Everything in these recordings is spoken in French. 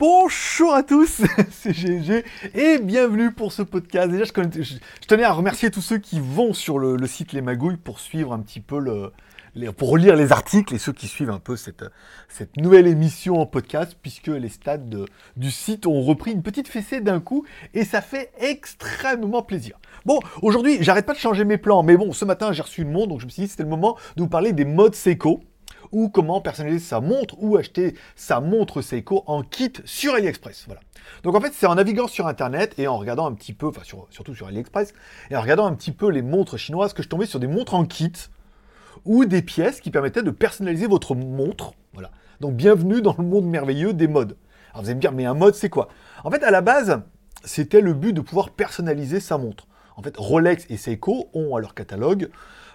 Bonjour à tous, c'est GG et bienvenue pour ce podcast. Déjà, je, tenais à remercier tous ceux qui vont sur le, le site Les Magouilles pour suivre un petit peu le, pour relire les articles et ceux qui suivent un peu cette, nouvelle émission en podcast puisque les stades de- du site ont repris une petite fessée d'un coup et ça fait extrêmement plaisir. Bon, aujourd'hui, j'arrête pas de changer mes plans, mais bon, ce matin, j'ai reçu une montre, donc je me suis dit c'était le moment de vous parler des modes Seiko ou comment personnaliser sa montre ou acheter sa montre Seiko en kit sur AliExpress. Voilà. Donc en fait, c'est en naviguant sur Internet et en regardant un petit peu, enfin sur- surtout sur AliExpress, et en regardant un petit peu les montres chinoises que je tombais sur des montres en kit ou des pièces qui permettaient de personnaliser votre montre. Voilà. Donc bienvenue dans le monde merveilleux des modes. Alors vous allez me dire, mais un mode c'est quoi? En fait, à la base, c'était le but de pouvoir personnaliser sa montre. En fait, Rolex et Seiko ont à leur catalogue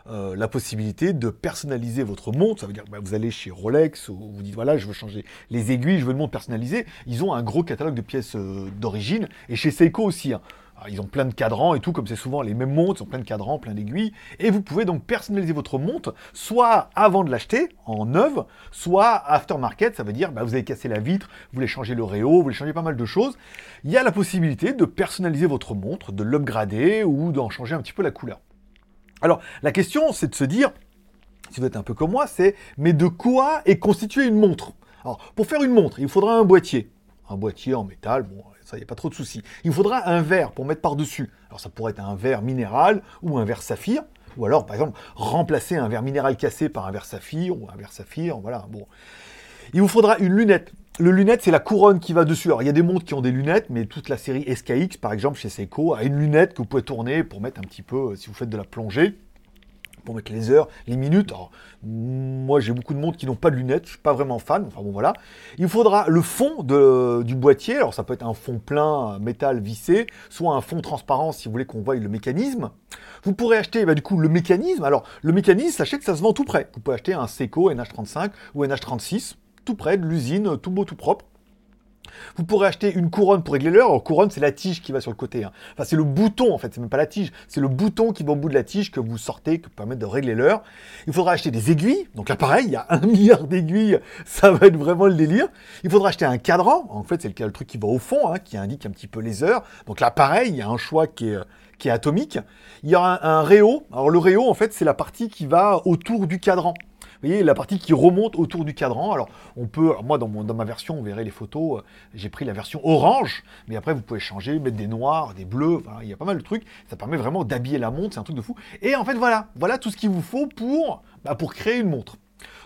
euh, la possibilité de personnaliser votre montre. Ça veut dire que bah, vous allez chez Rolex, ou vous dites voilà, je veux changer les aiguilles, je veux une montre personnalisée. Ils ont un gros catalogue de pièces euh, d'origine, et chez Seiko aussi. hein. Alors, ils ont plein de cadrans et tout, comme c'est souvent les mêmes montres, ils ont plein de cadrans, plein d'aiguilles. Et vous pouvez donc personnaliser votre montre, soit avant de l'acheter, en neuve, soit aftermarket, ça veut dire bah, vous avez cassé la vitre, vous voulez changer le réo, vous voulez changer pas mal de choses. Il y a la possibilité de personnaliser votre montre, de l'upgrader ou d'en changer un petit peu la couleur. Alors, la question, c'est de se dire, si vous êtes un peu comme moi, c'est mais de quoi est constituée une montre? Alors, pour faire une montre, il faudra un boîtier. Un boîtier en métal, bon, ça, il n'y a pas trop de soucis. Il faudra un verre pour mettre par-dessus. Alors, ça pourrait être un verre minéral ou un verre saphir. Ou alors, par exemple, remplacer un verre minéral cassé par un verre saphir ou un verre saphir. Voilà, bon. Il vous faudra une lunette. Le lunette, c'est la couronne qui va dessus. Alors, il y a des montres qui ont des lunettes, mais toute la série SKX, par exemple, chez Seiko, a une lunette que vous pouvez tourner pour mettre un petit peu, euh, si vous faites de la plongée, pour mettre les heures, les minutes. Moi, j'ai beaucoup de montres qui n'ont pas de lunettes, je suis pas vraiment fan. Enfin bon, voilà. Il faudra le fond du boîtier. Alors, ça peut être un fond plein, euh, métal vissé, soit un fond transparent si vous voulez qu'on voie le mécanisme. Vous pourrez acheter, bah, du coup, le mécanisme. Alors, le mécanisme, sachez que ça se vend tout prêt. Vous pouvez acheter un Seiko NH35 ou NH36, tout prêt de l'usine, tout beau, tout propre. Vous pourrez acheter une couronne pour régler l'heure. Alors, couronne, c'est la tige qui va sur le côté. hein. Enfin, c'est le bouton, en fait. C'est même pas la tige. C'est le bouton qui va au bout de la tige que vous sortez, qui permet de régler l'heure. Il faudra acheter des aiguilles. Donc là, pareil, il y a un milliard d'aiguilles. Ça va être vraiment le délire. Il faudra acheter un cadran. En fait, c'est le, truc qui va au fond, hein, qui indique un petit peu les heures. Donc là, pareil, il y a un choix qui est, qui est atomique. Il y aura un, un réo. Alors, le réo, en fait, c'est la partie qui va autour du cadran. Vous voyez, la partie qui remonte autour du cadran. Alors, on peut, moi, dans, ma version, on verrait les photos, euh, j'ai pris la version orange, mais après, vous pouvez changer, mettre des noirs, des bleus, il y a pas mal de trucs. Ça permet vraiment d'habiller la montre, c'est un truc de fou. Et en fait, voilà, voilà tout ce qu'il vous faut pour, bah, pour créer une montre.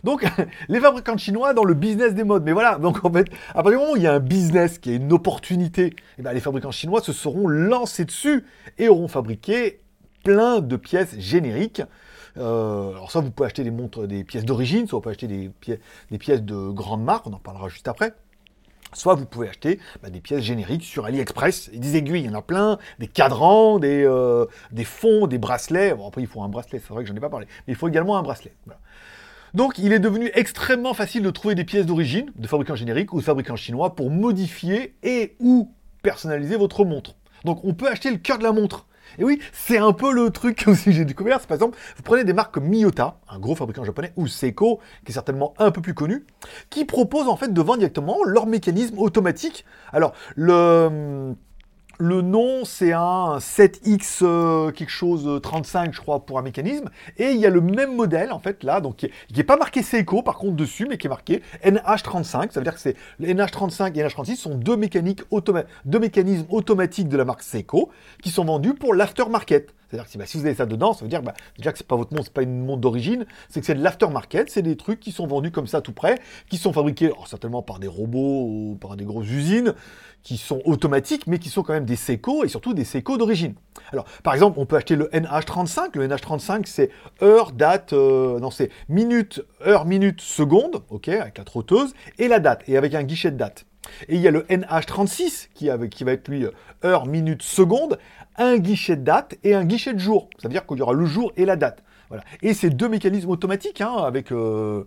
Donc, les fabricants chinois dans le business des modes. Mais voilà, donc en fait, à partir du moment où il y a un business qui est une opportunité, eh ben, les fabricants chinois se seront lancés dessus et auront fabriqué plein de pièces génériques. Euh, alors ça, vous pouvez acheter des montres, des pièces d'origine, soit vous pouvez acheter des, pièces- de grande marque, on en parlera juste après. Soit vous pouvez acheter bah, des pièces génériques sur AliExpress, et des aiguilles, il y en a plein, des cadrans, des, euh, des fonds, des bracelets. Bon, après, il faut un bracelet, c'est vrai que j'en ai pas parlé, mais il faut également un bracelet. Donc, il est devenu extrêmement facile de trouver des pièces d'origine, de fabricants génériques ou de fabricants chinois, pour modifier et ou personnaliser votre montre. Donc, on peut acheter le cœur de la montre. Et oui, c'est un peu le truc que j'ai découvert. C'est par exemple, vous prenez des marques comme Miyota, un gros fabricant japonais, ou Seiko, qui est certainement un peu plus connu, qui proposent en fait de vendre directement leur mécanisme automatique. Alors, le, le nom, c'est un 7X euh, quelque chose euh, 35, je crois, pour un mécanisme. Et il y a le même modèle, en fait, là, donc qui n'est pas marqué Seiko, par contre, dessus, mais qui est marqué NH35. Ça veut dire que c'est le NH35 et NH36 sont deux, mécaniques deux mécanismes automatiques de la marque Seiko qui sont vendus pour l'aftermarket. C'est-à-dire que si, bah, si vous avez ça dedans, ça veut dire bah, déjà que c'est pas votre montre, c'est pas une montre d'origine, c'est que c'est de l'aftermarket, c'est des trucs qui sont vendus comme ça tout près, qui sont fabriqués alors, certainement par des robots ou par des grosses usines, qui sont automatiques, mais qui sont quand même des Seiko et surtout des Seiko d'origine. Alors, par exemple, on peut acheter le NH35. Le NH35, c'est heure, date, euh, non, c'est minute, heure, minute, seconde, ok, avec la trotteuse, et la date, et avec un guichet de date. Et il y a le NH36 qui, qui va être lui heure, minute, seconde, un guichet de date et un guichet de jour. Ça veut dire qu'il y aura le jour et la date. Voilà. Et c'est deux mécanismes automatiques, hein, avec euh,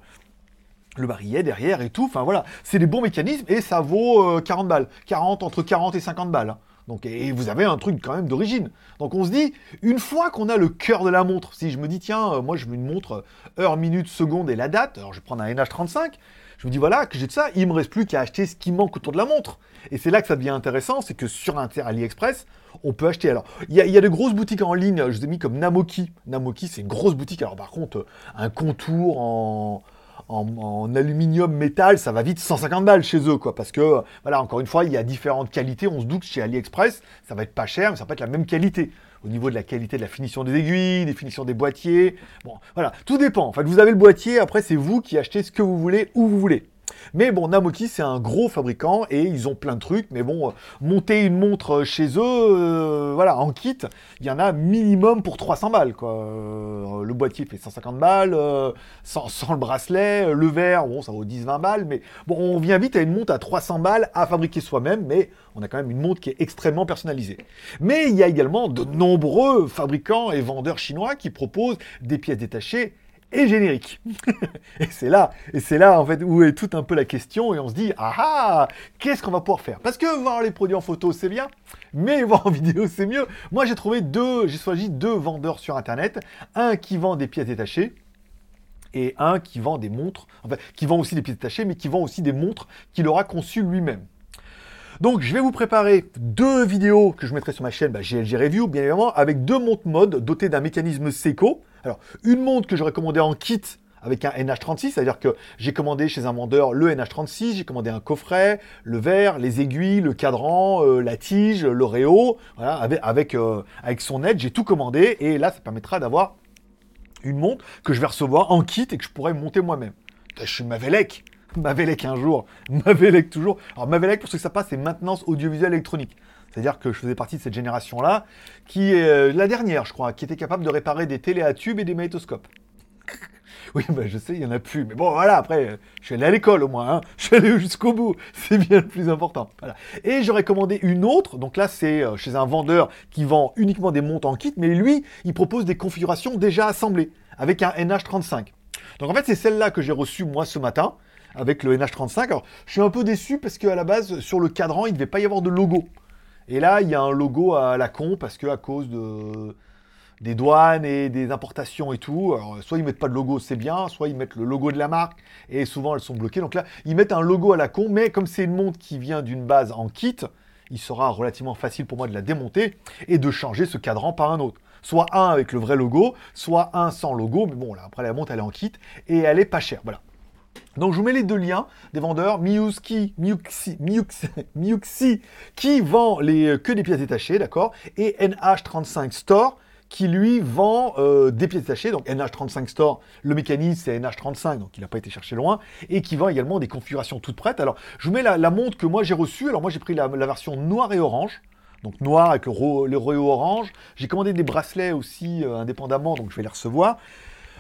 le barillet derrière et tout. Enfin voilà, c'est des bons mécanismes et ça vaut euh, 40 balles. 40, entre 40 et 50 balles. hein. Donc, et vous avez un truc quand même d'origine. Donc on se dit, une fois qu'on a le cœur de la montre, si je me dis, tiens, euh, moi je veux une montre euh, heure, minute, seconde et la date, alors je vais prendre un NH35, je me dis, voilà, que j'ai de ça, il me reste plus qu'à acheter ce qui manque autour de la montre. Et c'est là que ça devient intéressant, c'est que sur AliExpress, on peut acheter. Alors, il y, a de grosses boutiques en ligne, je vous ai mis comme Namoki. Namoki, c'est une grosse boutique. Alors, par contre, un contour en, en, aluminium métal, ça va vite 150 balles chez eux, quoi. Parce que, voilà, encore une fois, il y a différentes qualités. On se doute que chez AliExpress, ça va être pas cher, mais ça va pas être la même qualité. Au niveau de la qualité de la finition des aiguilles, des finitions des boîtiers. Bon, voilà, tout dépend. En fait, vous avez le boîtier, après, c'est vous qui achetez ce que vous voulez, où vous voulez. Mais bon, Namoki, c'est un gros fabricant et ils ont plein de trucs. Mais bon, euh, monter une montre chez eux, euh, voilà, en kit, il y en a minimum pour 300 balles. Euh, le boîtier fait 150 balles, sans, le bracelet, le verre, bon, ça vaut 10-20 balles. Mais bon, on vient vite à une montre à 300 balles à fabriquer soi-même. Mais on a quand même une montre qui est extrêmement personnalisée. Mais il y a également de nombreux fabricants et vendeurs chinois qui proposent des pièces détachées et générique. et c'est là, et c'est là en fait où est tout un peu la question et on se dit ah ah, qu'est-ce qu'on va pouvoir faire? Parce que voir les produits en photo c'est bien, mais voir en vidéo c'est mieux. Moi j'ai trouvé deux, j'ai choisi deux vendeurs sur internet, un qui vend des pièces détachées et un qui vend des montres, enfin qui vend aussi des pièces détachées mais qui vend aussi des montres qu'il aura conçues lui-même. Donc je vais vous préparer deux vidéos que je mettrai sur ma chaîne bah, GLG Review, bien évidemment, avec deux montres mode dotées d'un mécanisme Seiko. Alors, une montre que j'aurais commandée en kit avec un NH36, c'est-à-dire que j'ai commandé chez un vendeur le NH36, j'ai commandé un coffret, le verre, les aiguilles, le cadran, euh, la tige, l'Oreo, voilà, euh, avec son aide, j'ai tout commandé, et là, ça permettra d'avoir une montre que je vais recevoir en kit et que je pourrais monter moi-même. Je suis Mavelec, Mavelec un jour, Mavelec toujours. Alors Mavelec, pour ceux que ça passe, c'est maintenance audiovisuelle électronique. C'est-à-dire que je faisais partie de cette génération-là, qui est euh, la dernière, je crois, qui était capable de réparer des télé à tubes et des magnétoscopes. oui, bah, je sais, il n'y en a plus. Mais bon, voilà, après, je suis allé à l'école au moins. Hein. Je suis allé jusqu'au bout. C'est bien le plus important. Et j'aurais commandé une autre. Donc là, c'est euh, chez un vendeur qui vend uniquement des montres en kit. Mais lui, il propose des configurations déjà assemblées avec un NH35. Donc en fait, c'est celle-là que j'ai reçue moi ce matin avec le NH35. Alors, je suis un peu déçu parce qu'à la base, sur le cadran, il ne devait pas y avoir de logo. Et là, il y a un logo à la con parce que à cause de des douanes et des importations et tout. Soit ils mettent pas de logo, c'est bien, soit ils mettent le logo de la marque et souvent elles sont bloquées. Donc là, ils mettent un logo à la con, mais comme c'est une montre qui vient d'une base en kit, il sera relativement facile pour moi de la démonter et de changer ce cadran par un autre. Soit un avec le vrai logo, soit un sans logo, mais bon, là, après la montre, elle est en kit et elle est pas chère. Voilà. Donc je vous mets les deux liens des vendeurs, Miyuki, Miyuki, qui vend les, euh, que des pièces détachées, d'accord, et NH35 Store qui lui vend euh, des pièces détachées, donc NH35 Store, le mécanisme c'est NH35, donc il n'a pas été cherché loin, et qui vend également des configurations toutes prêtes. Alors je vous mets la, montre que moi j'ai reçue, alors moi j'ai pris la, version noire et orange, donc noir avec le, le orange. J'ai commandé des bracelets aussi euh, indépendamment, donc je vais les recevoir.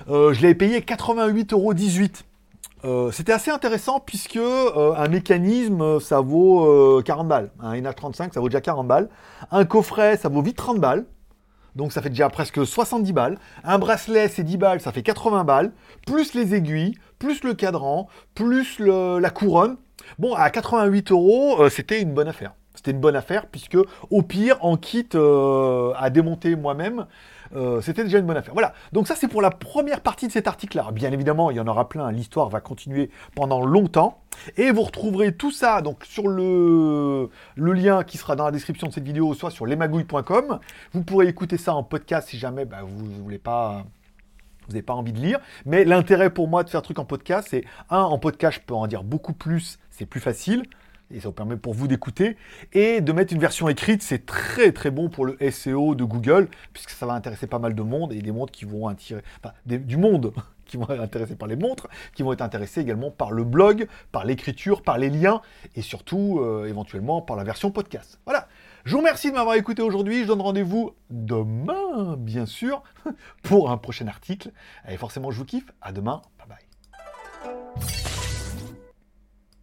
je l'avais payé 88,18 euros. Euh, c'était assez intéressant puisque euh, un mécanisme ça vaut 40 euh, balles. Un NH35 ça vaut déjà 40 balles. Un coffret ça vaut vite 30 balles. Donc ça fait déjà presque 70 balles. Un bracelet c'est 10 balles, ça fait 80 balles. Plus les aiguilles, plus le cadran, plus la couronne. Bon, à 88 euros, c'était une bonne affaire. C'était une bonne affaire puisque au pire, en kit à démonter moi-même, euh, c'était déjà une bonne affaire. Voilà, donc ça c'est pour la première partie de cet article-là. Bien évidemment, il y en aura plein, l'histoire va continuer pendant longtemps. Et vous retrouverez tout ça donc sur le, le lien qui sera dans la description de cette vidéo, soit sur lesmagouilles.com. Vous pourrez écouter ça en podcast si jamais bah, vous ne voulez pas vous n'avez pas envie de lire. Mais l'intérêt pour moi de faire truc en podcast, c'est un, en podcast, je peux en dire beaucoup plus, c'est plus facile et ça vous permet pour vous d'écouter. Et de mettre une version écrite, c'est très très bon pour le SEO de Google, puisque ça va intéresser pas mal de monde, et des montres qui vont attirer, du monde qui vont être intéressés par les montres, qui vont être intéressés également par le blog, par l'écriture, par les liens, et surtout euh, éventuellement par la version podcast. Voilà. Je vous remercie de m'avoir écouté aujourd'hui. Je donne rendez-vous demain, bien sûr, pour un prochain article. Et forcément, je vous kiffe. À demain. Bye bye.